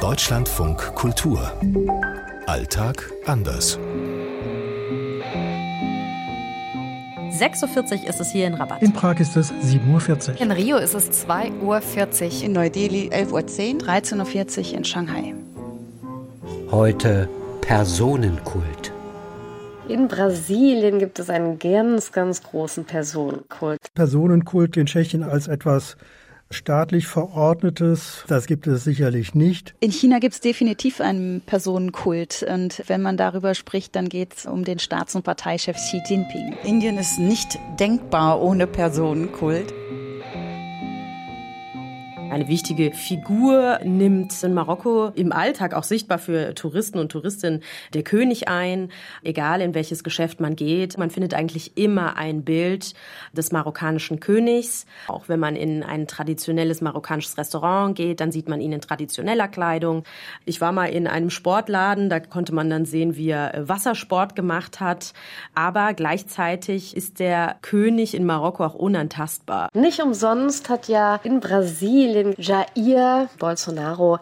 Deutschlandfunk Kultur. Alltag anders. 6.40 Uhr ist es hier in Rabat. In Prag ist es 7.40 Uhr. In Rio ist es 2.40 Uhr. In Neu-Delhi 11.10 Uhr. 13.40 Uhr in Shanghai. Heute Personenkult. In Brasilien gibt es einen ganz, ganz großen Personenkult. Personenkult in Tschechien als etwas staatlich verordnetes, das gibt es sicherlich nicht. In China gibt es definitiv einen Personenkult. Und wenn man darüber spricht, dann geht es um den Staats- und Parteichef Xi Jinping. Indien ist nicht denkbar ohne Personenkult eine wichtige Figur nimmt in Marokko im Alltag auch sichtbar für Touristen und Touristinnen der König ein, egal in welches Geschäft man geht. Man findet eigentlich immer ein Bild des marokkanischen Königs. Auch wenn man in ein traditionelles marokkanisches Restaurant geht, dann sieht man ihn in traditioneller Kleidung. Ich war mal in einem Sportladen, da konnte man dann sehen, wie er Wassersport gemacht hat. Aber gleichzeitig ist der König in Marokko auch unantastbar. Nicht umsonst hat ja in Brasilien dem Jair Bolsonaro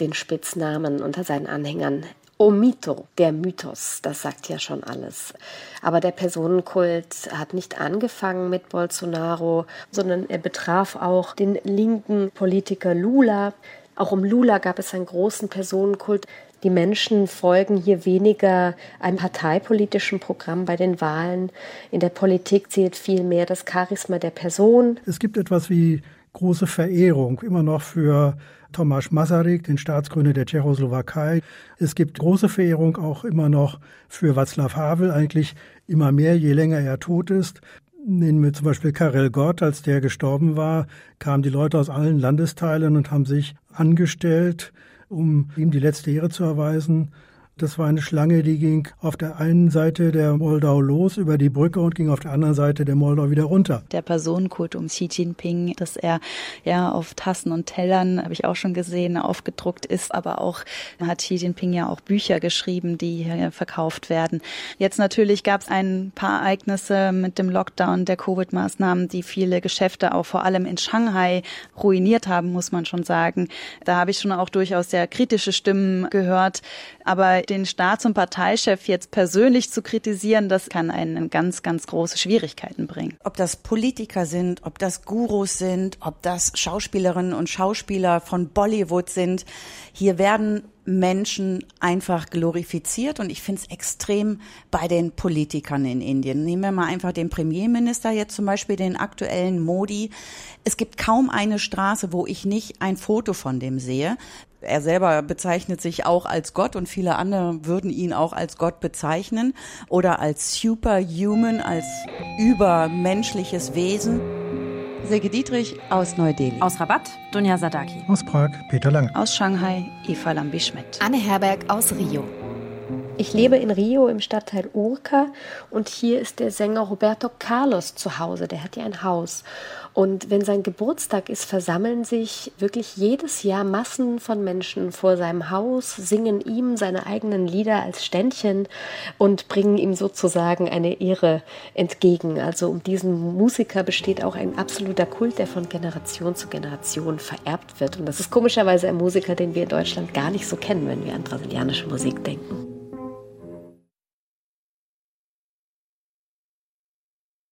den Spitznamen unter seinen Anhängern O Mito, der Mythos, das sagt ja schon alles. Aber der Personenkult hat nicht angefangen mit Bolsonaro, sondern er betraf auch den linken Politiker Lula. Auch um Lula gab es einen großen Personenkult. Die Menschen folgen hier weniger einem parteipolitischen Programm bei den Wahlen. In der Politik zählt vielmehr das Charisma der Person. Es gibt etwas wie große Verehrung immer noch für Tomasz Masaryk, den Staatsgründer der Tschechoslowakei. Es gibt große Verehrung auch immer noch für Václav Havel, eigentlich immer mehr, je länger er tot ist. Nehmen wir zum Beispiel Karel Gott, als der gestorben war, kamen die Leute aus allen Landesteilen und haben sich angestellt, um ihm die letzte Ehre zu erweisen. Das war eine Schlange, die ging auf der einen Seite der Moldau los über die Brücke und ging auf der anderen Seite der Moldau wieder runter. Der Personenkult um Xi Jinping, dass er ja auf Tassen und Tellern, habe ich auch schon gesehen, aufgedruckt ist, aber auch hat Xi Jinping ja auch Bücher geschrieben, die verkauft werden. Jetzt natürlich gab es ein paar Ereignisse mit dem Lockdown der Covid-Maßnahmen, die viele Geschäfte auch vor allem in Shanghai ruiniert haben, muss man schon sagen. Da habe ich schon auch durchaus sehr kritische Stimmen gehört, aber den Staats- und Parteichef jetzt persönlich zu kritisieren, das kann einen ganz, ganz große Schwierigkeiten bringen. Ob das Politiker sind, ob das Gurus sind, ob das Schauspielerinnen und Schauspieler von Bollywood sind, hier werden Menschen einfach glorifiziert und ich finde es extrem bei den Politikern in Indien. Nehmen wir mal einfach den Premierminister jetzt zum Beispiel, den aktuellen Modi. Es gibt kaum eine Straße, wo ich nicht ein Foto von dem sehe. Er selber bezeichnet sich auch als Gott und viele andere würden ihn auch als Gott bezeichnen oder als superhuman, als übermenschliches Wesen. Silke Dietrich aus Neu-Delhi. Aus Rabat, Dunja Sadaki. Aus Prag, Peter Lang. Aus Shanghai, Eva Lambi-Schmidt. Anne Herberg aus Rio. Ich lebe in Rio im Stadtteil Urca und hier ist der Sänger Roberto Carlos zu Hause. Der hat ja ein Haus. Und wenn sein Geburtstag ist, versammeln sich wirklich jedes Jahr Massen von Menschen vor seinem Haus, singen ihm seine eigenen Lieder als Ständchen und bringen ihm sozusagen eine Ehre entgegen. Also um diesen Musiker besteht auch ein absoluter Kult, der von Generation zu Generation vererbt wird. Und das ist komischerweise ein Musiker, den wir in Deutschland gar nicht so kennen, wenn wir an brasilianische Musik denken.